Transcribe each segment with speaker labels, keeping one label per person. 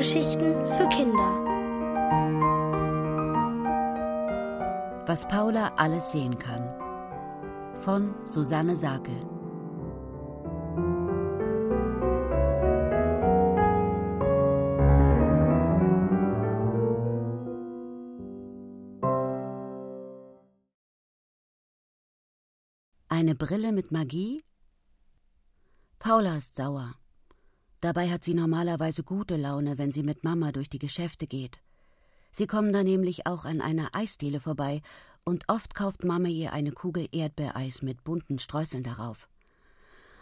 Speaker 1: Hörgeschichten für Kinder.
Speaker 2: Was Paula alles sehen kann. Von Susanne Sakel. Eine Brille mit Magie? Paula ist sauer. Dabei hat sie normalerweise gute Laune, wenn sie mit Mama durch die Geschäfte geht. Sie kommen da nämlich auch an einer Eisdiele vorbei und oft kauft Mama ihr eine Kugel Erdbeereis mit bunten Streuseln darauf.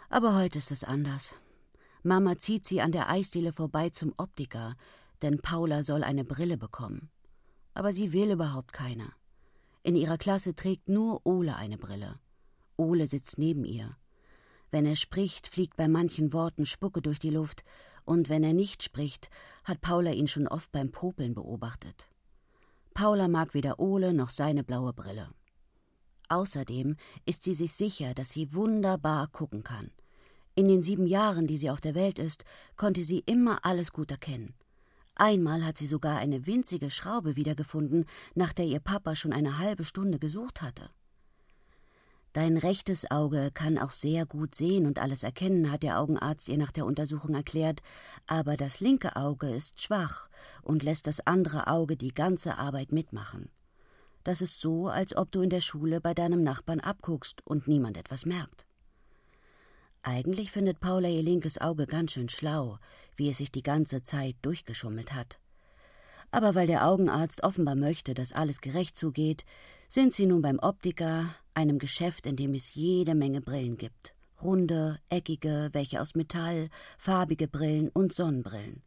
Speaker 2: Aber heute ist es anders. Mama zieht sie an der Eisdiele vorbei zum Optiker, denn Paula soll eine Brille bekommen. Aber sie will überhaupt keine. In ihrer Klasse trägt nur Ole eine Brille. Ole sitzt neben ihr. Wenn er spricht, fliegt bei manchen Worten Spucke durch die Luft, und wenn er nicht spricht, hat Paula ihn schon oft beim Popeln beobachtet. Paula mag weder Ole noch seine blaue Brille. Außerdem ist sie sich sicher, dass sie wunderbar gucken kann. In den sieben Jahren, die sie auf der Welt ist, konnte sie immer alles gut erkennen. Einmal hat sie sogar eine winzige Schraube wiedergefunden, nach der ihr Papa schon eine halbe Stunde gesucht hatte. Dein rechtes Auge kann auch sehr gut sehen und alles erkennen, hat der Augenarzt ihr nach der Untersuchung erklärt, aber das linke Auge ist schwach und lässt das andere Auge die ganze Arbeit mitmachen. Das ist so, als ob du in der Schule bei deinem Nachbarn abguckst und niemand etwas merkt. Eigentlich findet Paula ihr linkes Auge ganz schön schlau, wie es sich die ganze Zeit durchgeschummelt hat. Aber weil der Augenarzt offenbar möchte, dass alles gerecht zugeht, sind sie nun beim Optiker, einem Geschäft, in dem es jede Menge Brillen gibt. Runde, eckige, welche aus Metall, farbige Brillen und Sonnenbrillen.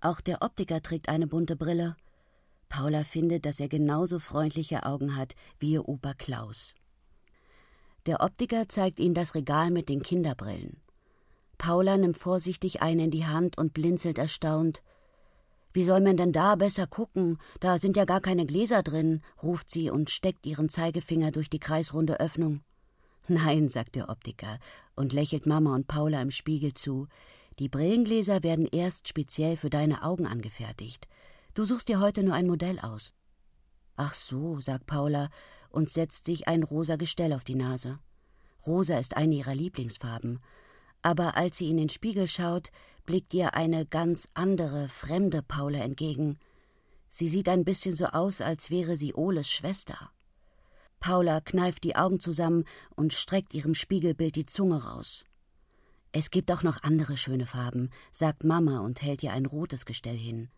Speaker 2: Auch der Optiker trägt eine bunte Brille. Paula findet, dass er genauso freundliche Augen hat wie ihr Opa Klaus. Der Optiker zeigt ihnen das Regal mit den Kinderbrillen. Paula nimmt vorsichtig eine in die Hand und blinzelt erstaunt. Wie soll man denn da besser gucken? Da sind ja gar keine Gläser drin, ruft sie und steckt ihren Zeigefinger durch die kreisrunde Öffnung. Nein, sagt der Optiker und lächelt Mama und Paula im Spiegel zu. Die Brillengläser werden erst speziell für deine Augen angefertigt. Du suchst dir heute nur ein Modell aus. Ach so, sagt Paula und setzt sich ein rosa Gestell auf die Nase. Rosa ist eine ihrer Lieblingsfarben. Aber als sie in den Spiegel schaut, blickt ihr eine ganz andere, fremde Paula entgegen. Sie sieht ein bisschen so aus, als wäre sie Oles Schwester. Paula kneift die Augen zusammen und streckt ihrem Spiegelbild die Zunge raus. Es gibt auch noch andere schöne Farben, sagt Mama und hält ihr ein rotes Gestell hin.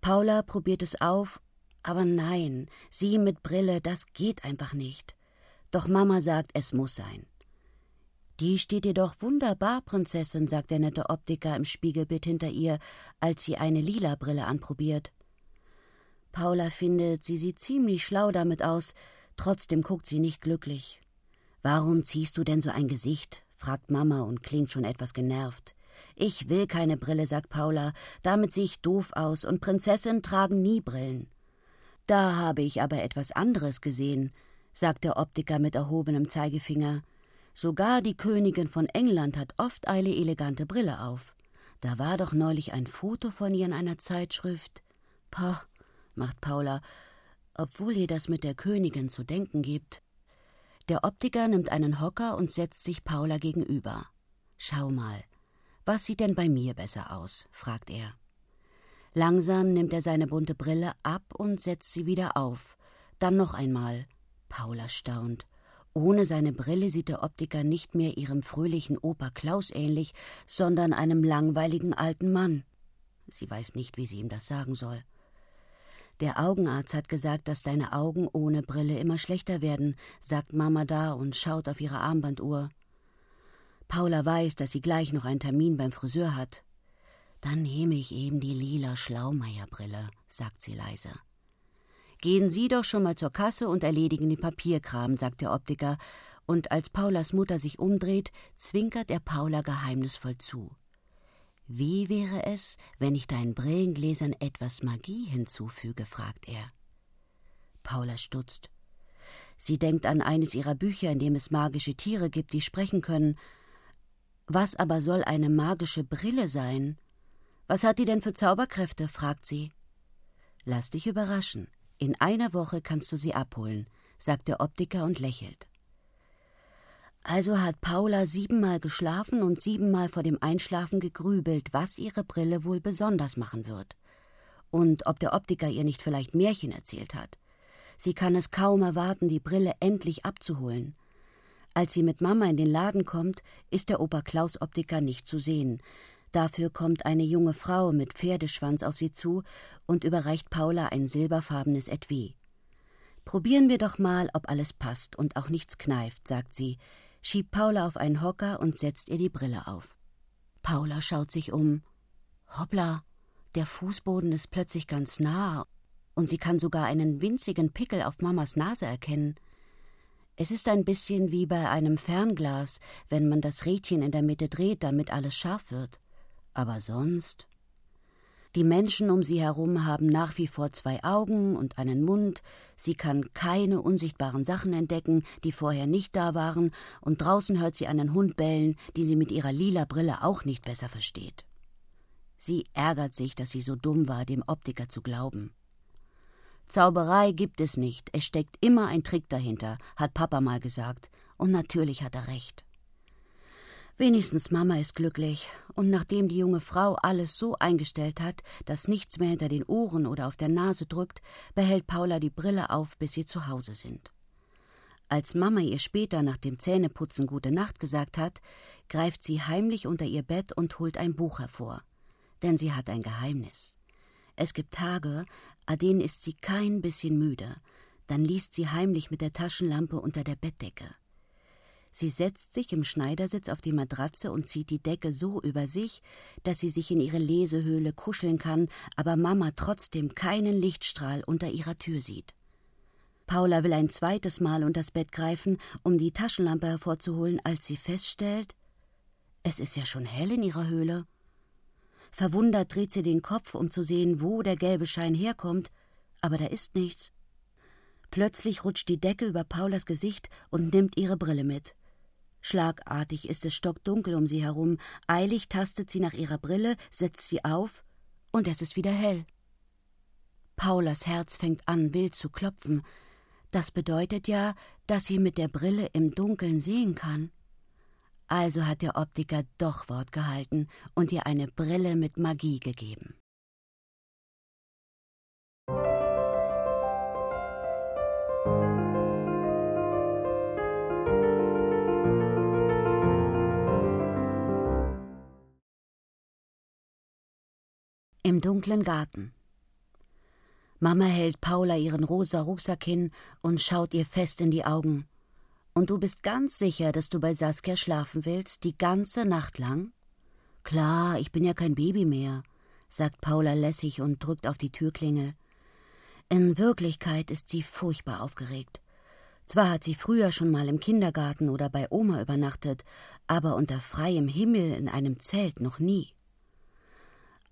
Speaker 2: Paula probiert es auf, aber nein, sie mit Brille, das geht einfach nicht. Doch Mama sagt, es muss sein. Die steht dir doch wunderbar, Prinzessin, sagt der nette Optiker im Spiegelbild hinter ihr, als sie eine lila Brille anprobiert. Paula findet, sie sieht ziemlich schlau damit aus, trotzdem guckt sie nicht glücklich. Warum ziehst du denn so ein Gesicht? fragt Mama und klingt schon etwas genervt. Ich will keine Brille, sagt Paula, damit sehe ich doof aus, und Prinzessinnen tragen nie Brillen. Da habe ich aber etwas anderes gesehen, sagt der Optiker mit erhobenem Zeigefinger. Sogar die Königin von England hat oft eine elegante Brille auf. Da war doch neulich ein Foto von ihr in einer Zeitschrift. Pah, macht Paula, obwohl ihr das mit der Königin zu denken gibt. Der Optiker nimmt einen Hocker und setzt sich Paula gegenüber. Schau mal, was sieht denn bei mir besser aus? fragt er. Langsam nimmt er seine bunte Brille ab und setzt sie wieder auf. Dann noch einmal. Paula staunt. Ohne seine Brille sieht der Optiker nicht mehr ihrem fröhlichen Opa Klaus ähnlich, sondern einem langweiligen alten Mann. Sie weiß nicht, wie sie ihm das sagen soll. Der Augenarzt hat gesagt, dass deine Augen ohne Brille immer schlechter werden, sagt Mama da und schaut auf ihre Armbanduhr. Paula weiß, dass sie gleich noch einen Termin beim Friseur hat. Dann nehme ich eben die lila Schlaumeierbrille, sagt sie leise. Gehen Sie doch schon mal zur Kasse und erledigen den Papierkram, sagt der Optiker, und als Paulas Mutter sich umdreht, zwinkert er Paula geheimnisvoll zu. Wie wäre es, wenn ich deinen Brillengläsern etwas Magie hinzufüge? fragt er. Paula stutzt. Sie denkt an eines ihrer Bücher, in dem es magische Tiere gibt, die sprechen können. Was aber soll eine magische Brille sein? Was hat die denn für Zauberkräfte? fragt sie. Lass dich überraschen. In einer Woche kannst du sie abholen, sagt der Optiker und lächelt. Also hat Paula siebenmal geschlafen und siebenmal vor dem Einschlafen gegrübelt, was ihre Brille wohl besonders machen wird. Und ob der Optiker ihr nicht vielleicht Märchen erzählt hat. Sie kann es kaum erwarten, die Brille endlich abzuholen. Als sie mit Mama in den Laden kommt, ist der Opa Klaus Optiker nicht zu sehen. Dafür kommt eine junge Frau mit Pferdeschwanz auf sie zu und überreicht Paula ein silberfarbenes Etui. Probieren wir doch mal, ob alles passt und auch nichts kneift, sagt sie, schiebt Paula auf einen Hocker und setzt ihr die Brille auf. Paula schaut sich um. Hoppla, der Fußboden ist plötzlich ganz nah und sie kann sogar einen winzigen Pickel auf Mamas Nase erkennen. Es ist ein bisschen wie bei einem Fernglas, wenn man das Rädchen in der Mitte dreht, damit alles scharf wird. Aber sonst. Die Menschen um sie herum haben nach wie vor zwei Augen und einen Mund, sie kann keine unsichtbaren Sachen entdecken, die vorher nicht da waren, und draußen hört sie einen Hund bellen, den sie mit ihrer lila Brille auch nicht besser versteht. Sie ärgert sich, dass sie so dumm war, dem Optiker zu glauben. Zauberei gibt es nicht, es steckt immer ein Trick dahinter, hat Papa mal gesagt, und natürlich hat er recht. Wenigstens Mama ist glücklich, und nachdem die junge Frau alles so eingestellt hat, dass nichts mehr hinter den Ohren oder auf der Nase drückt, behält Paula die Brille auf, bis sie zu Hause sind. Als Mama ihr später nach dem Zähneputzen gute Nacht gesagt hat, greift sie heimlich unter ihr Bett und holt ein Buch hervor. Denn sie hat ein Geheimnis. Es gibt Tage, an denen ist sie kein bisschen müde. Dann liest sie heimlich mit der Taschenlampe unter der Bettdecke. Sie setzt sich im Schneidersitz auf die Matratze und zieht die Decke so über sich, dass sie sich in ihre Lesehöhle kuscheln kann, aber Mama trotzdem keinen Lichtstrahl unter ihrer Tür sieht. Paula will ein zweites Mal unter das Bett greifen, um die Taschenlampe hervorzuholen, als sie feststellt, es ist ja schon hell in ihrer Höhle. Verwundert dreht sie den Kopf, um zu sehen, wo der gelbe Schein herkommt, aber da ist nichts. Plötzlich rutscht die Decke über Paulas Gesicht und nimmt ihre Brille mit. Schlagartig ist es stockdunkel um sie herum, eilig tastet sie nach ihrer Brille, setzt sie auf, und es ist wieder hell. Paulas Herz fängt an, wild zu klopfen. Das bedeutet ja, dass sie mit der Brille im Dunkeln sehen kann. Also hat der Optiker doch Wort gehalten und ihr eine Brille mit Magie gegeben. Im dunklen Garten. Mama hält Paula ihren rosa Rucksack hin und schaut ihr fest in die Augen. Und du bist ganz sicher, dass du bei Saskia schlafen willst, die ganze Nacht lang? Klar, ich bin ja kein Baby mehr, sagt Paula lässig und drückt auf die Türklingel. In Wirklichkeit ist sie furchtbar aufgeregt. Zwar hat sie früher schon mal im Kindergarten oder bei Oma übernachtet, aber unter freiem Himmel in einem Zelt noch nie.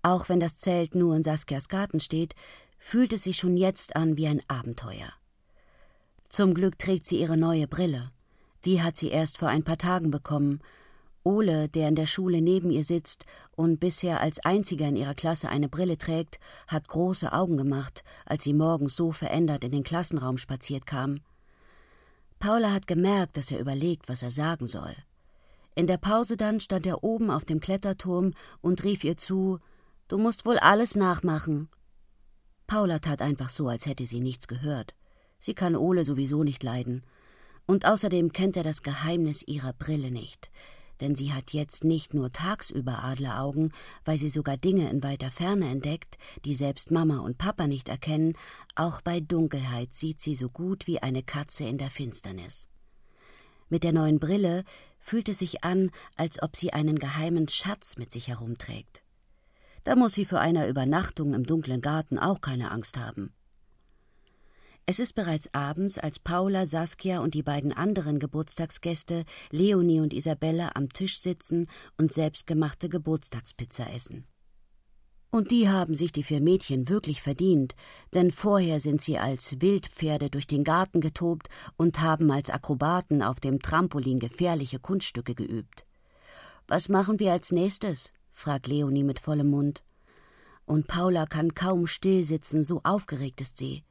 Speaker 2: Auch wenn das Zelt nur in Saskias Garten steht, fühlt es sich schon jetzt an wie ein Abenteuer. Zum Glück trägt sie ihre neue Brille. Die hat sie erst vor ein paar Tagen bekommen. Ole, der in der Schule neben ihr sitzt und bisher als einziger in ihrer Klasse eine Brille trägt, hat große Augen gemacht, als sie morgens so verändert in den Klassenraum spaziert kam. Paula hat gemerkt, dass er überlegt, was er sagen soll. In der Pause dann stand er oben auf dem Kletterturm und rief ihr zu Du musst wohl alles nachmachen. Paula tat einfach so, als hätte sie nichts gehört. Sie kann Ole sowieso nicht leiden. Und außerdem kennt er das Geheimnis ihrer Brille nicht. Denn sie hat jetzt nicht nur tagsüber Adleraugen, weil sie sogar Dinge in weiter Ferne entdeckt, die selbst Mama und Papa nicht erkennen, auch bei Dunkelheit sieht sie so gut wie eine Katze in der Finsternis. Mit der neuen Brille fühlt es sich an, als ob sie einen geheimen Schatz mit sich herumträgt. Da muss sie für eine Übernachtung im dunklen Garten auch keine Angst haben. Es ist bereits abends, als Paula, Saskia und die beiden anderen Geburtstagsgäste, Leonie und Isabella, am Tisch sitzen und selbstgemachte Geburtstagspizza essen. Und die haben sich die vier Mädchen wirklich verdient, denn vorher sind sie als Wildpferde durch den Garten getobt und haben als Akrobaten auf dem Trampolin gefährliche Kunststücke geübt. Was machen wir als nächstes? Fragt Leonie mit vollem Mund. und Paula kann kaum still sitzen, so aufgeregt ist sie.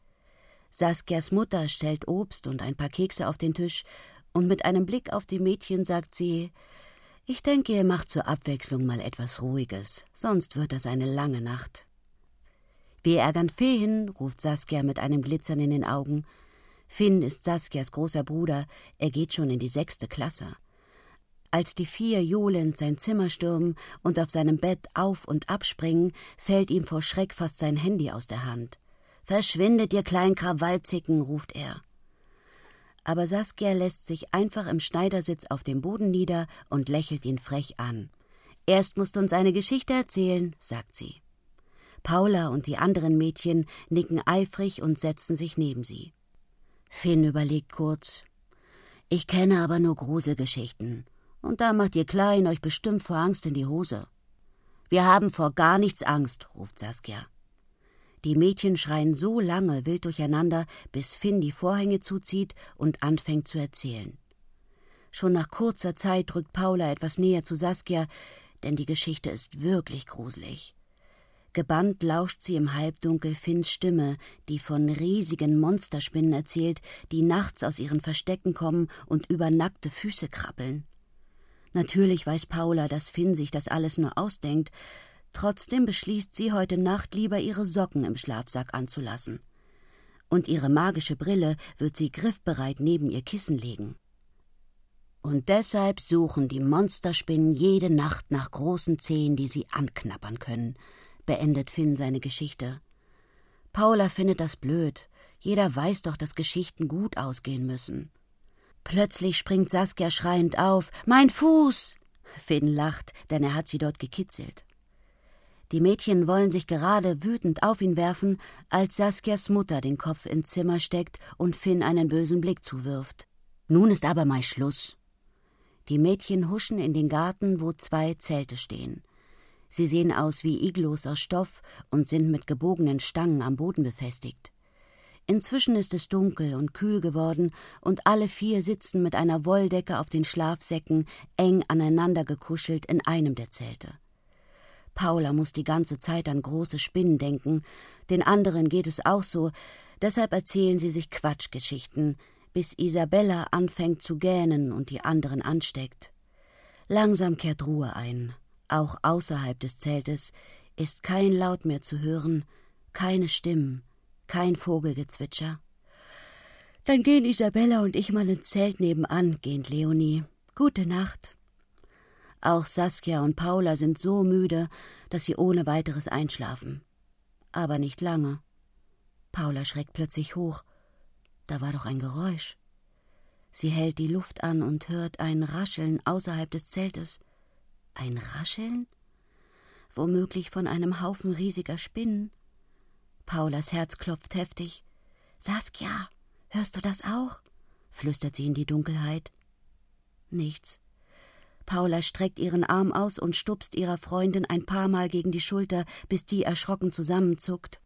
Speaker 2: Saskias Mutter stellt Obst und ein paar Kekse auf den Tisch, und mit einem Blick auf die Mädchen sagt sie Ich denke, ihr macht zur Abwechslung mal etwas Ruhiges, sonst wird das eine lange Nacht. Wir ärgern Finn, ruft Saskia mit einem Glitzern in den Augen. Finn ist Saskias großer Bruder, er geht schon in die sechste Klasse. Als die vier johlend sein Zimmer stürmen und auf seinem Bett auf und abspringen, fällt ihm vor Schreck fast sein Handy aus der Hand. Verschwindet, ihr kleinen Krawallzicken, ruft er. Aber Saskia lässt sich einfach im Schneidersitz auf dem Boden nieder und lächelt ihn frech an. Erst musst du uns eine Geschichte erzählen, sagt sie. Paula und die anderen Mädchen nicken eifrig und setzen sich neben sie. Finn überlegt kurz. Ich kenne aber nur Gruselgeschichten. Und da macht ihr Klein euch bestimmt vor Angst in die Hose. Wir haben vor gar nichts Angst, ruft Saskia. Die Mädchen schreien so lange wild durcheinander, bis Finn die Vorhänge zuzieht und anfängt zu erzählen. Schon nach kurzer Zeit rückt Paula etwas näher zu Saskia, denn die Geschichte ist wirklich gruselig. Gebannt lauscht sie im Halbdunkel Finns Stimme, die von riesigen Monsterspinnen erzählt, die nachts aus ihren Verstecken kommen und über nackte Füße krabbeln. Natürlich weiß Paula, dass Finn sich das alles nur ausdenkt, trotzdem beschließt sie heute Nacht lieber ihre Socken im Schlafsack anzulassen. Und ihre magische Brille wird sie griffbereit neben ihr Kissen legen. Und deshalb suchen die Monsterspinnen jede Nacht nach großen Zehen, die sie anknappern können, beendet Finn seine Geschichte. Paula findet das blöd. Jeder weiß doch, dass Geschichten gut ausgehen müssen. Plötzlich springt Saskia schreiend auf. Mein Fuß! Finn lacht, denn er hat sie dort gekitzelt. Die Mädchen wollen sich gerade wütend auf ihn werfen, als Saskias Mutter den Kopf ins Zimmer steckt und Finn einen bösen Blick zuwirft. Nun ist aber mal Schluss. Die Mädchen huschen in den Garten, wo zwei Zelte stehen. Sie sehen aus wie Iglos aus Stoff und sind mit gebogenen Stangen am Boden befestigt. Inzwischen ist es dunkel und kühl geworden, und alle vier sitzen mit einer Wolldecke auf den Schlafsäcken eng aneinander gekuschelt in einem der Zelte. Paula muss die ganze Zeit an große Spinnen denken, den anderen geht es auch so, deshalb erzählen sie sich Quatschgeschichten, bis Isabella anfängt zu gähnen und die anderen ansteckt. Langsam kehrt Ruhe ein. Auch außerhalb des Zeltes ist kein Laut mehr zu hören, keine Stimmen, kein Vogelgezwitscher. Dann gehen Isabella und ich mal ins Zelt nebenan, gähnt Leonie. Gute Nacht. Auch Saskia und Paula sind so müde, dass sie ohne weiteres einschlafen. Aber nicht lange. Paula schreckt plötzlich hoch. Da war doch ein Geräusch. Sie hält die Luft an und hört ein Rascheln außerhalb des Zeltes. Ein Rascheln? Womöglich von einem Haufen riesiger Spinnen. Paulas Herz klopft heftig. Saskia, hörst du das auch? flüstert sie in die Dunkelheit. Nichts. Paula streckt ihren Arm aus und stupst ihrer Freundin ein paar Mal gegen die Schulter, bis die erschrocken zusammenzuckt.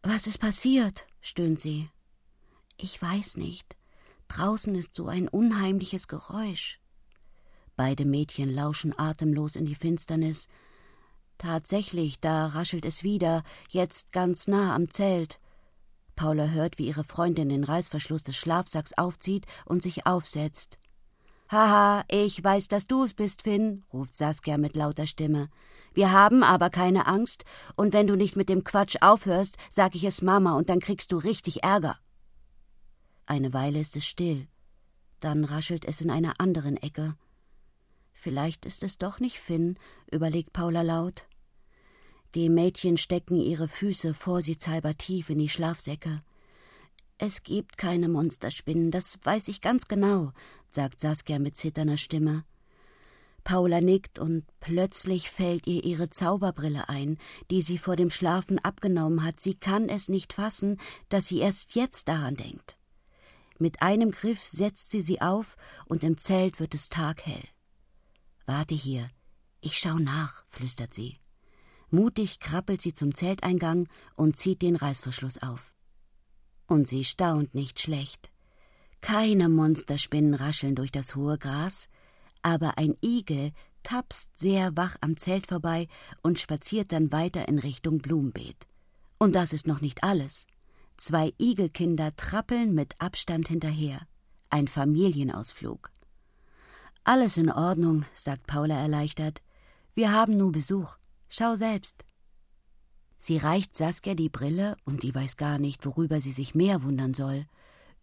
Speaker 2: Was ist passiert? stöhnt sie. Ich weiß nicht. Draußen ist so ein unheimliches Geräusch. Beide Mädchen lauschen atemlos in die Finsternis, Tatsächlich, da raschelt es wieder, jetzt ganz nah am Zelt. Paula hört, wie ihre Freundin den Reißverschluss des Schlafsacks aufzieht und sich aufsetzt. Haha, ich weiß, dass du es bist, Finn, ruft Saskia mit lauter Stimme. Wir haben aber keine Angst, und wenn du nicht mit dem Quatsch aufhörst, sag ich es Mama, und dann kriegst du richtig Ärger. Eine Weile ist es still. Dann raschelt es in einer anderen Ecke. Vielleicht ist es doch nicht Finn, überlegt Paula laut. Die Mädchen stecken ihre Füße vorsichtshalber tief in die Schlafsäcke. Es gibt keine Monsterspinnen, das weiß ich ganz genau, sagt Saskia mit zitternder Stimme. Paula nickt und plötzlich fällt ihr ihre Zauberbrille ein, die sie vor dem Schlafen abgenommen hat. Sie kann es nicht fassen, dass sie erst jetzt daran denkt. Mit einem Griff setzt sie sie auf und im Zelt wird es taghell. Warte hier, ich schau nach, flüstert sie. Mutig krabbelt sie zum Zelteingang und zieht den Reißverschluss auf. Und sie staunt nicht schlecht. Keine Monsterspinnen rascheln durch das hohe Gras, aber ein Igel tapst sehr wach am Zelt vorbei und spaziert dann weiter in Richtung Blumenbeet. Und das ist noch nicht alles. Zwei Igelkinder trappeln mit Abstand hinterher. Ein Familienausflug. Alles in Ordnung, sagt Paula erleichtert. Wir haben nur Besuch. Schau selbst. Sie reicht Saskia die Brille und die weiß gar nicht, worüber sie sich mehr wundern soll.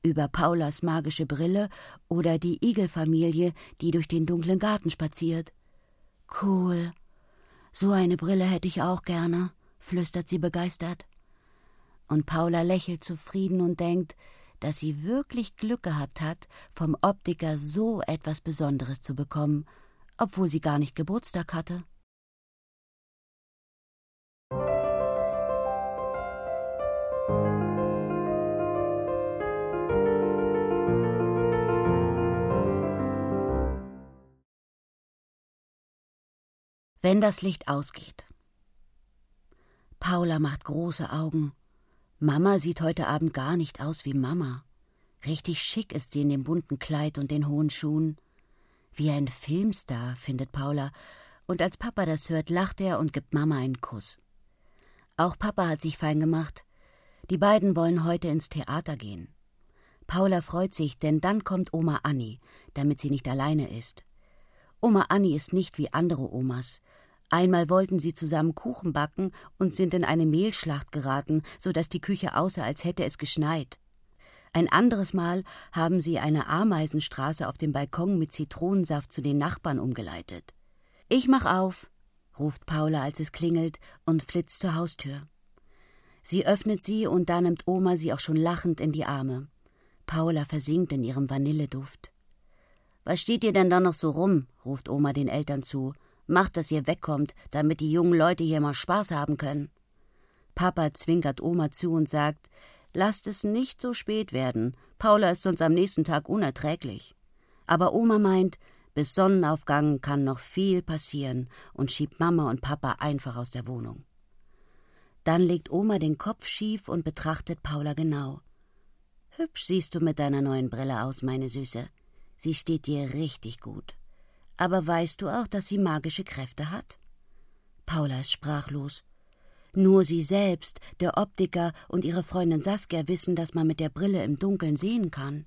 Speaker 2: Über Paulas magische Brille oder die Igelfamilie, die durch den dunklen Garten spaziert. Cool. So eine Brille hätte ich auch gerne, flüstert sie begeistert. Und Paula lächelt zufrieden und denkt, dass sie wirklich Glück gehabt hat, vom Optiker so etwas Besonderes zu bekommen, obwohl sie gar nicht Geburtstag hatte. Wenn das Licht ausgeht. Paula macht große Augen. Mama sieht heute Abend gar nicht aus wie Mama. Richtig schick ist sie in dem bunten Kleid und den hohen Schuhen. Wie ein Filmstar, findet Paula, und als Papa das hört, lacht er und gibt Mama einen Kuss. Auch Papa hat sich fein gemacht. Die beiden wollen heute ins Theater gehen. Paula freut sich, denn dann kommt Oma Anni, damit sie nicht alleine ist. Oma Anni ist nicht wie andere Omas. Einmal wollten sie zusammen Kuchen backen und sind in eine Mehlschlacht geraten, so dass die Küche aussah, als hätte es geschneit. Ein anderes Mal haben sie eine Ameisenstraße auf dem Balkon mit Zitronensaft zu den Nachbarn umgeleitet. Ich mach auf, ruft Paula, als es klingelt, und flitzt zur Haustür. Sie öffnet sie und da nimmt Oma sie auch schon lachend in die Arme. Paula versinkt in ihrem Vanilleduft. Was steht ihr denn da noch so rum? ruft Oma den Eltern zu Macht, dass ihr wegkommt, damit die jungen Leute hier mal Spaß haben können. Papa zwinkert Oma zu und sagt, lasst es nicht so spät werden. Paula ist sonst am nächsten Tag unerträglich. Aber Oma meint, bis Sonnenaufgang kann noch viel passieren und schiebt Mama und Papa einfach aus der Wohnung. Dann legt Oma den Kopf schief und betrachtet Paula genau. Hübsch siehst du mit deiner neuen Brille aus, meine Süße. Sie steht dir richtig gut. Aber weißt du auch, dass sie magische Kräfte hat? Paula ist sprachlos. Nur sie selbst, der Optiker und ihre Freundin Saskia wissen, dass man mit der Brille im Dunkeln sehen kann.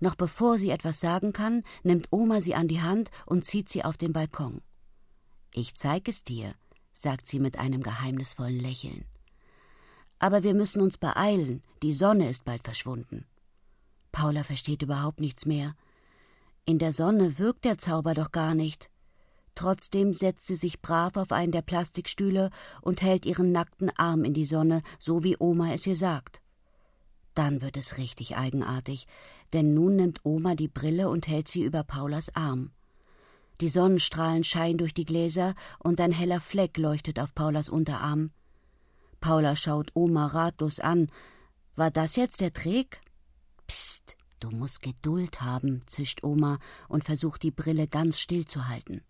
Speaker 2: Noch bevor sie etwas sagen kann, nimmt Oma sie an die Hand und zieht sie auf den Balkon. Ich zeig es dir, sagt sie mit einem geheimnisvollen Lächeln. Aber wir müssen uns beeilen, die Sonne ist bald verschwunden. Paula versteht überhaupt nichts mehr. In der Sonne wirkt der Zauber doch gar nicht. Trotzdem setzt sie sich brav auf einen der Plastikstühle und hält ihren nackten Arm in die Sonne, so wie Oma es ihr sagt. Dann wird es richtig eigenartig, denn nun nimmt Oma die Brille und hält sie über Paulas Arm. Die Sonnenstrahlen scheinen durch die Gläser und ein heller Fleck leuchtet auf Paulas Unterarm. Paula schaut Oma ratlos an. War das jetzt der Trick? Psst, Du musst Geduld haben, zischt Oma und versucht die Brille ganz still zu halten.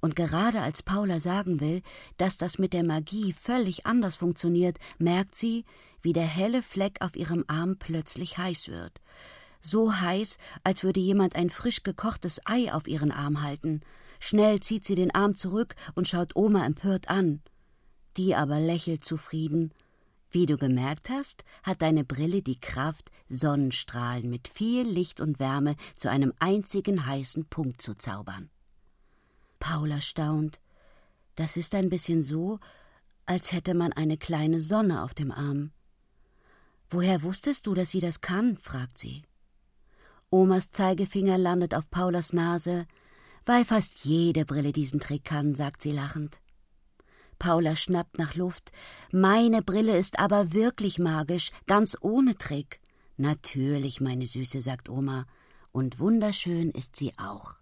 Speaker 2: Und gerade als Paula sagen will, dass das mit der Magie völlig anders funktioniert, merkt sie, wie der helle Fleck auf ihrem Arm plötzlich heiß wird. So heiß, als würde jemand ein frisch gekochtes Ei auf ihren Arm halten. Schnell zieht sie den Arm zurück und schaut Oma empört an. Die aber lächelt zufrieden wie du gemerkt hast, hat deine Brille die Kraft, Sonnenstrahlen mit viel Licht und Wärme zu einem einzigen heißen Punkt zu zaubern. Paula staunt. Das ist ein bisschen so, als hätte man eine kleine Sonne auf dem Arm. Woher wusstest du, dass sie das kann? fragt sie. Omas Zeigefinger landet auf Paulas Nase, weil fast jede Brille diesen Trick kann, sagt sie lachend. Paula schnappt nach Luft. Meine Brille ist aber wirklich magisch, ganz ohne Trick. Natürlich, meine Süße, sagt Oma. Und wunderschön ist sie auch.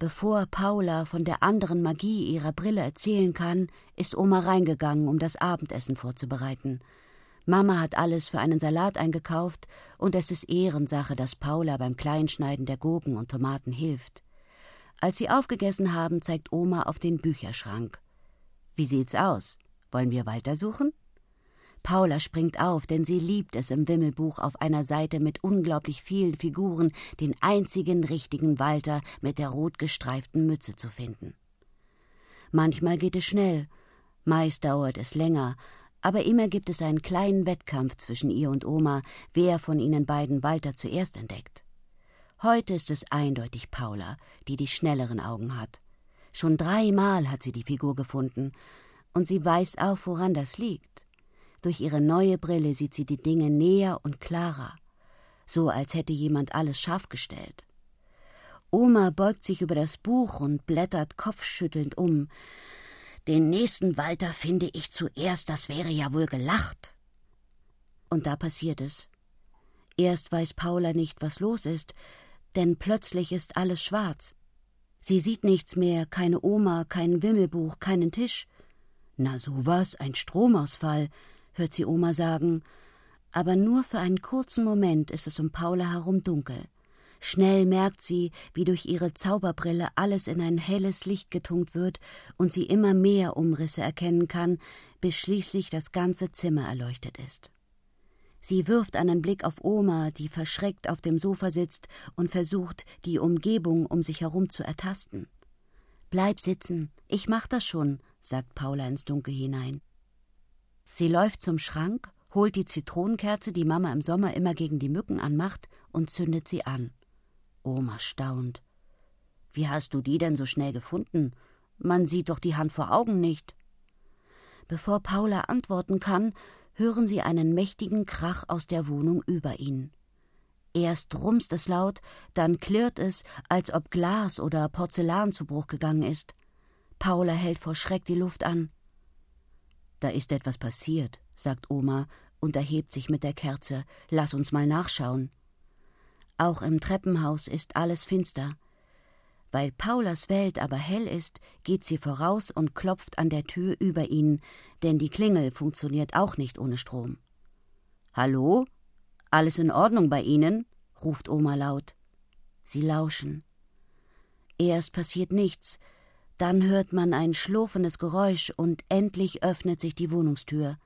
Speaker 2: Bevor Paula von der anderen Magie ihrer Brille erzählen kann, ist Oma reingegangen, um das Abendessen vorzubereiten. Mama hat alles für einen Salat eingekauft, und es ist Ehrensache, dass Paula beim Kleinschneiden der Gurken und Tomaten hilft. Als sie aufgegessen haben, zeigt Oma auf den Bücherschrank. Wie sieht's aus? Wollen wir weitersuchen? Paula springt auf, denn sie liebt es im Wimmelbuch auf einer Seite mit unglaublich vielen Figuren den einzigen richtigen Walter mit der rot gestreiften Mütze zu finden. Manchmal geht es schnell, meist dauert es länger, aber immer gibt es einen kleinen Wettkampf zwischen ihr und Oma, wer von ihnen beiden Walter zuerst entdeckt. Heute ist es eindeutig Paula, die die schnelleren Augen hat. Schon dreimal hat sie die Figur gefunden, und sie weiß auch, woran das liegt. Durch ihre neue Brille sieht sie die Dinge näher und klarer, so als hätte jemand alles scharf gestellt. Oma beugt sich über das Buch und blättert kopfschüttelnd um. Den nächsten Walter finde ich zuerst, das wäre ja wohl gelacht. Und da passiert es. Erst weiß Paula nicht, was los ist, denn plötzlich ist alles schwarz. Sie sieht nichts mehr, keine Oma, kein Wimmelbuch, keinen Tisch. Na so was, ein Stromausfall, hört sie Oma sagen, aber nur für einen kurzen Moment ist es um Paula herum dunkel. Schnell merkt sie, wie durch ihre Zauberbrille alles in ein helles Licht getunkt wird und sie immer mehr Umrisse erkennen kann, bis schließlich das ganze Zimmer erleuchtet ist. Sie wirft einen Blick auf Oma, die verschreckt auf dem Sofa sitzt und versucht, die Umgebung um sich herum zu ertasten. Bleib sitzen, ich mach das schon, sagt Paula ins Dunkel hinein. Sie läuft zum Schrank, holt die Zitronenkerze, die Mama im Sommer immer gegen die Mücken anmacht, und zündet sie an. Oma staunt. Wie hast du die denn so schnell gefunden? Man sieht doch die Hand vor Augen nicht. Bevor Paula antworten kann, hören sie einen mächtigen Krach aus der Wohnung über ihnen. Erst rumst es laut, dann klirrt es, als ob Glas oder Porzellan zu Bruch gegangen ist. Paula hält vor Schreck die Luft an. Da ist etwas passiert, sagt Oma und erhebt sich mit der Kerze. Lass uns mal nachschauen. Auch im Treppenhaus ist alles finster. Weil Paulas Welt aber hell ist, geht sie voraus und klopft an der Tür über ihn, denn die Klingel funktioniert auch nicht ohne Strom. Hallo? Alles in Ordnung bei Ihnen? ruft Oma laut. Sie lauschen. Erst passiert nichts, dann hört man ein schlurfendes Geräusch und endlich öffnet sich die Wohnungstür.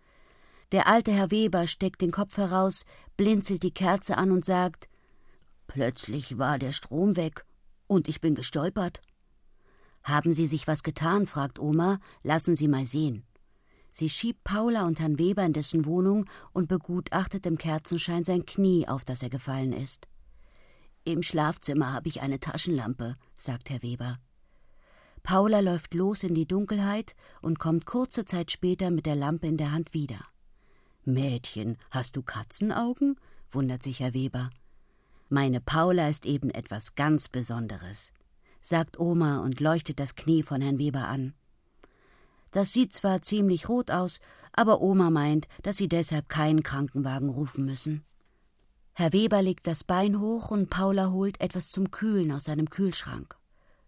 Speaker 2: Der alte Herr Weber steckt den Kopf heraus, blinzelt die Kerze an und sagt Plötzlich war der Strom weg und ich bin gestolpert. Haben Sie sich was getan? fragt Oma. Lassen Sie mal sehen. Sie schiebt Paula und Herrn Weber in dessen Wohnung und begutachtet im Kerzenschein sein Knie, auf das er gefallen ist. Im Schlafzimmer habe ich eine Taschenlampe, sagt Herr Weber. Paula läuft los in die Dunkelheit und kommt kurze Zeit später mit der Lampe in der Hand wieder. Mädchen, hast du Katzenaugen? wundert sich Herr Weber. Meine Paula ist eben etwas ganz Besonderes, sagt Oma und leuchtet das Knie von Herrn Weber an. Das sieht zwar ziemlich rot aus, aber Oma meint, dass sie deshalb keinen Krankenwagen rufen müssen. Herr Weber legt das Bein hoch und Paula holt etwas zum Kühlen aus seinem Kühlschrank.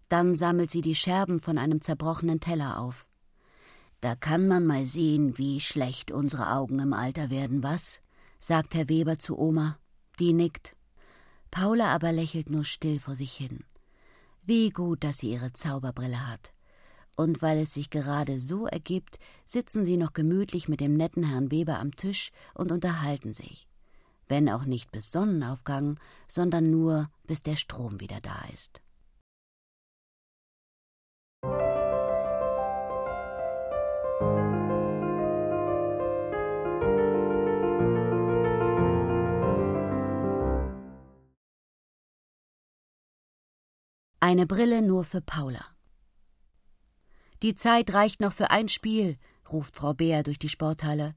Speaker 2: Dann sammelt sie die Scherben von einem zerbrochenen Teller auf. Da kann man mal sehen, wie schlecht unsere Augen im Alter werden, was? sagt Herr Weber zu Oma. Die nickt. Paula aber lächelt nur still vor sich hin. Wie gut, dass sie ihre Zauberbrille hat. Und weil es sich gerade so ergibt, sitzen sie noch gemütlich mit dem netten Herrn Weber am Tisch und unterhalten sich. Wenn auch nicht bis Sonnenaufgang, sondern nur bis der Strom wieder da ist. Eine Brille nur für Paula. Die Zeit reicht noch für ein Spiel, ruft Frau Beer durch die Sporthalle.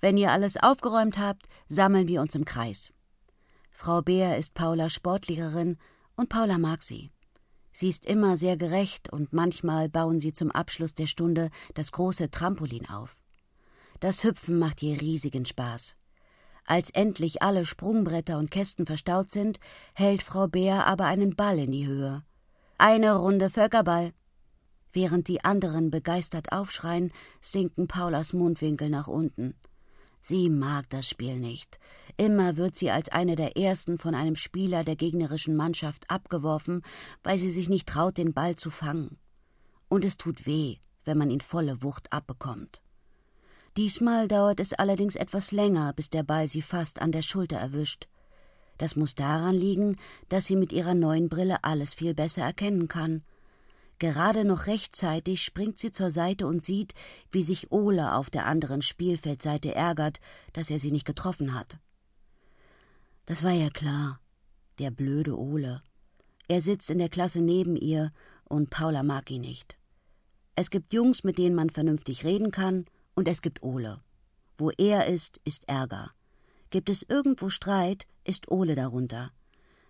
Speaker 2: Wenn ihr alles aufgeräumt habt, sammeln wir uns im Kreis. Frau Beer ist Paulas Sportlehrerin und Paula mag sie. Sie ist immer sehr gerecht und manchmal bauen sie zum Abschluss der Stunde das große Trampolin auf. Das Hüpfen macht ihr riesigen Spaß. Als endlich alle Sprungbretter und Kästen verstaut sind, hält Frau Beer aber einen Ball in die Höhe. Eine Runde Völkerball. Während die anderen begeistert aufschreien, sinken Paulas Mundwinkel nach unten. Sie mag das Spiel nicht. Immer wird sie als eine der ersten von einem Spieler der gegnerischen Mannschaft abgeworfen, weil sie sich nicht traut, den Ball zu fangen. Und es tut weh, wenn man ihn volle Wucht abbekommt. Diesmal dauert es allerdings etwas länger, bis der Ball sie fast an der Schulter erwischt. Das muss daran liegen, dass sie mit ihrer neuen Brille alles viel besser erkennen kann. Gerade noch rechtzeitig springt sie zur Seite und sieht, wie sich Ole auf der anderen Spielfeldseite ärgert, dass er sie nicht getroffen hat. Das war ja klar. Der blöde Ole. Er sitzt in der Klasse neben ihr und Paula mag ihn nicht. Es gibt Jungs, mit denen man vernünftig reden kann, und es gibt Ole. Wo er ist, ist Ärger. Gibt es irgendwo Streit, ist Ole darunter.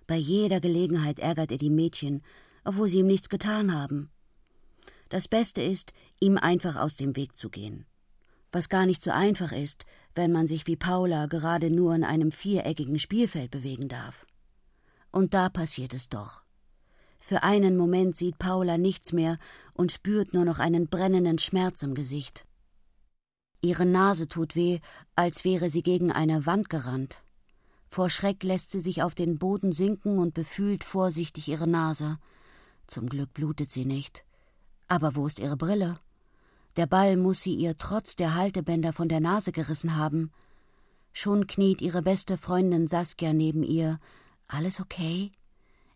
Speaker 2: Bei jeder Gelegenheit ärgert er die Mädchen, obwohl sie ihm nichts getan haben. Das Beste ist, ihm einfach aus dem Weg zu gehen. Was gar nicht so einfach ist, wenn man sich wie Paula gerade nur in einem viereckigen Spielfeld bewegen darf. Und da passiert es doch. Für einen Moment sieht Paula nichts mehr und spürt nur noch einen brennenden Schmerz im Gesicht. Ihre Nase tut weh, als wäre sie gegen eine Wand gerannt. Vor Schreck lässt sie sich auf den Boden sinken und befühlt vorsichtig ihre Nase. Zum Glück blutet sie nicht. Aber wo ist ihre Brille? Der Ball muss sie ihr trotz der Haltebänder von der Nase gerissen haben. Schon kniet ihre beste Freundin Saskia neben ihr. Alles okay?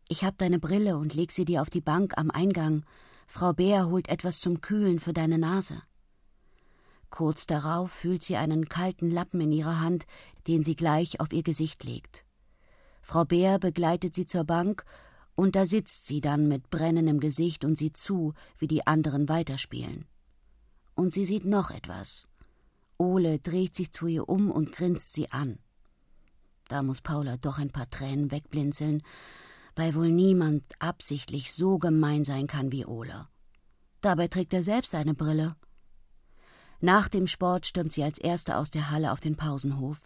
Speaker 2: Ich hab deine Brille und leg sie dir auf die Bank am Eingang. Frau Bär holt etwas zum Kühlen für deine Nase. Kurz darauf fühlt sie einen kalten Lappen in ihrer Hand, den sie gleich auf ihr Gesicht legt. Frau Bär begleitet sie zur Bank, und da sitzt sie dann mit brennendem Gesicht und sieht zu, wie die anderen weiterspielen. Und sie sieht noch etwas. Ole dreht sich zu ihr um und grinst sie an. Da muss Paula doch ein paar Tränen wegblinzeln, weil wohl niemand absichtlich so gemein sein kann wie Ole. Dabei trägt er selbst eine Brille. Nach dem Sport stürmt sie als Erste aus der Halle auf den Pausenhof.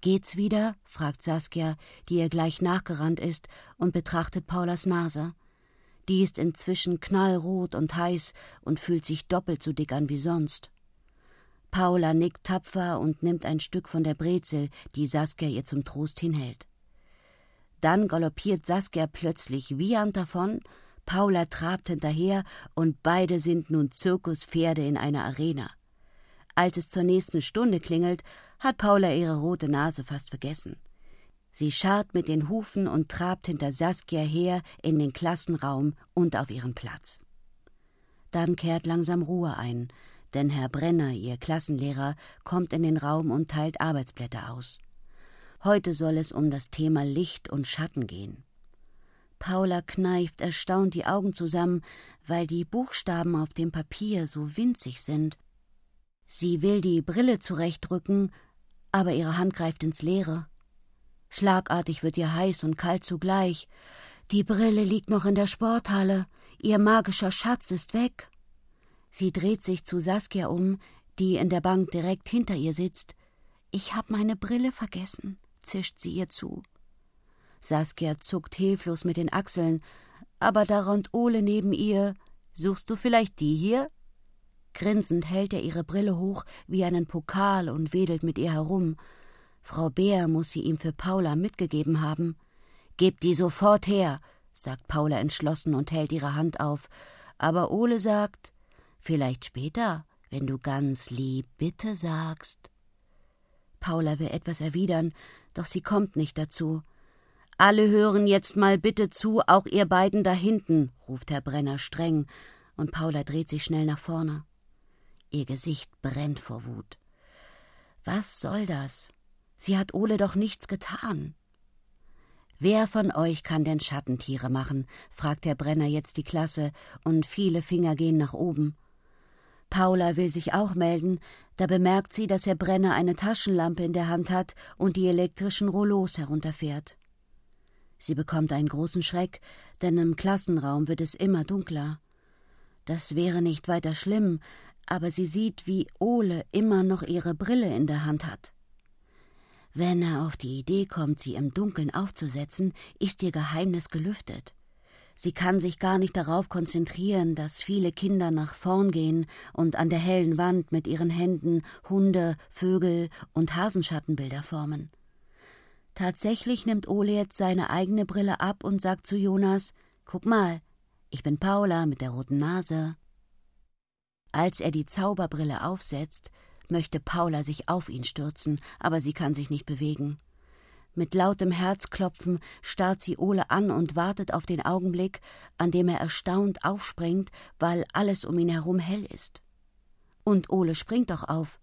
Speaker 2: Geht's wieder? fragt Saskia, die ihr gleich nachgerannt ist und betrachtet Paulas Nase. Die ist inzwischen knallrot und heiß und fühlt sich doppelt so dick an wie sonst. Paula nickt tapfer und nimmt ein Stück von der Brezel, die Saskia ihr zum Trost hinhält. Dann galoppiert Saskia plötzlich wiehernd davon, Paula trabt hinterher und beide sind nun Zirkuspferde in einer Arena. Als es zur nächsten Stunde klingelt, hat Paula ihre rote Nase fast vergessen. Sie scharrt mit den Hufen und trabt hinter Saskia her in den Klassenraum und auf ihren Platz. Dann kehrt langsam Ruhe ein, denn Herr Brenner, ihr Klassenlehrer, kommt in den Raum und teilt Arbeitsblätter aus. Heute soll es um das Thema Licht und Schatten gehen. Paula kneift erstaunt die Augen zusammen, weil die Buchstaben auf dem Papier so winzig sind Sie will die Brille zurechtrücken, aber ihre Hand greift ins Leere. Schlagartig wird ihr heiß und kalt zugleich. Die Brille liegt noch in der Sporthalle. Ihr magischer Schatz ist weg. Sie dreht sich zu Saskia um, die in der Bank direkt hinter ihr sitzt. Ich hab meine Brille vergessen, zischt sie ihr zu. Saskia zuckt hilflos mit den Achseln, aber da räumt Ole neben ihr. Suchst du vielleicht die hier? Grinsend hält er ihre Brille hoch wie einen Pokal und wedelt mit ihr herum. Frau Bär muss sie ihm für Paula mitgegeben haben. Gebt die sofort her, sagt Paula entschlossen und hält ihre Hand auf. Aber Ole sagt, vielleicht später, wenn du ganz lieb bitte sagst. Paula will etwas erwidern, doch sie kommt nicht dazu. Alle hören jetzt mal bitte zu, auch ihr beiden da hinten, ruft Herr Brenner streng, und Paula dreht sich schnell nach vorne. Ihr Gesicht brennt vor Wut. Was soll das? Sie hat Ole doch nichts getan. Wer von euch kann denn Schattentiere machen? fragt der Brenner jetzt die Klasse, und viele Finger gehen nach oben. Paula will sich auch melden, da bemerkt sie, dass Herr Brenner eine Taschenlampe in der Hand hat und die elektrischen Rouleaus herunterfährt. Sie bekommt einen großen Schreck, denn im Klassenraum wird es immer dunkler. Das wäre nicht weiter schlimm, aber sie sieht, wie Ole immer noch ihre Brille in der Hand hat. Wenn er auf die Idee kommt, sie im Dunkeln aufzusetzen, ist ihr Geheimnis gelüftet. Sie kann sich gar nicht darauf konzentrieren, dass viele Kinder nach vorn gehen und an der hellen Wand mit ihren Händen Hunde, Vögel und Hasenschattenbilder formen. Tatsächlich nimmt Ole jetzt seine eigene Brille ab und sagt zu Jonas: Guck mal, ich bin Paula mit der roten Nase. Als er die Zauberbrille aufsetzt, möchte Paula sich auf ihn stürzen, aber sie kann sich nicht bewegen. Mit lautem Herzklopfen starrt sie Ole an und wartet auf den Augenblick, an dem er erstaunt aufspringt, weil alles um ihn herum hell ist. Und Ole springt auch auf.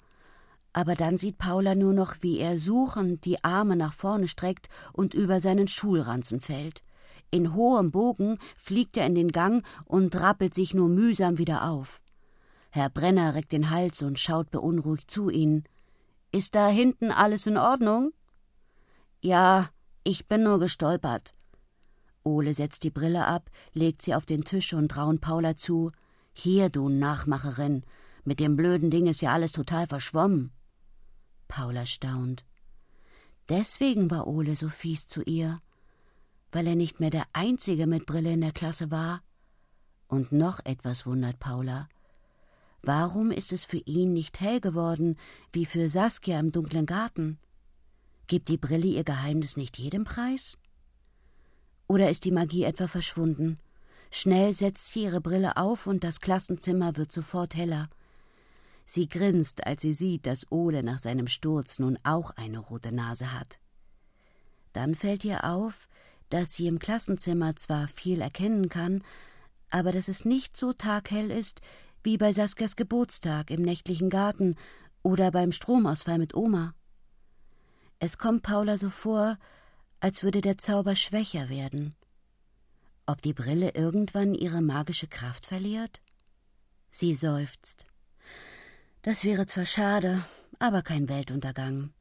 Speaker 2: Aber dann sieht Paula nur noch, wie er suchend die Arme nach vorne streckt und über seinen Schulranzen fällt. In hohem Bogen fliegt er in den Gang und rappelt sich nur mühsam wieder auf. Herr Brenner reckt den Hals und schaut beunruhigt zu ihnen. Ist da hinten alles in Ordnung? Ja, ich bin nur gestolpert. Ole setzt die Brille ab, legt sie auf den Tisch und raunt Paula zu. Hier, du Nachmacherin, mit dem blöden Ding ist ja alles total verschwommen. Paula staunt. Deswegen war Ole so fies zu ihr, weil er nicht mehr der Einzige mit Brille in der Klasse war. Und noch etwas wundert Paula. Warum ist es für ihn nicht hell geworden, wie für Saskia im dunklen Garten? Gibt die Brille ihr Geheimnis nicht jedem Preis? Oder ist die Magie etwa verschwunden? Schnell setzt sie ihre Brille auf und das Klassenzimmer wird sofort heller. Sie grinst, als sie sieht, dass Ole nach seinem Sturz nun auch eine rote Nase hat. Dann fällt ihr auf, dass sie im Klassenzimmer zwar viel erkennen kann, aber dass es nicht so taghell ist wie bei Saskias Geburtstag im nächtlichen Garten oder beim Stromausfall mit Oma. Es kommt Paula so vor, als würde der Zauber schwächer werden. Ob die Brille irgendwann ihre magische Kraft verliert? Sie seufzt. Das wäre zwar schade, aber kein Weltuntergang.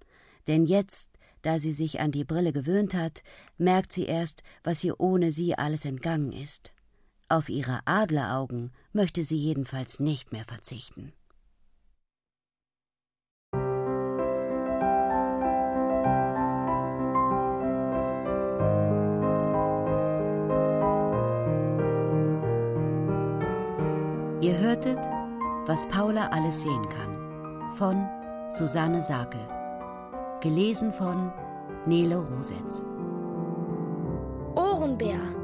Speaker 2: Denn jetzt, da sie sich an die Brille gewöhnt hat, merkt sie erst, was ihr ohne sie alles entgangen ist. Auf ihre Adleraugen möchte sie jedenfalls nicht mehr verzichten. Ihr hörtet, was Paula alles sehen kann, von Susanne Sakel. Gelesen von Nele Rosetz.
Speaker 1: Ohrenbär.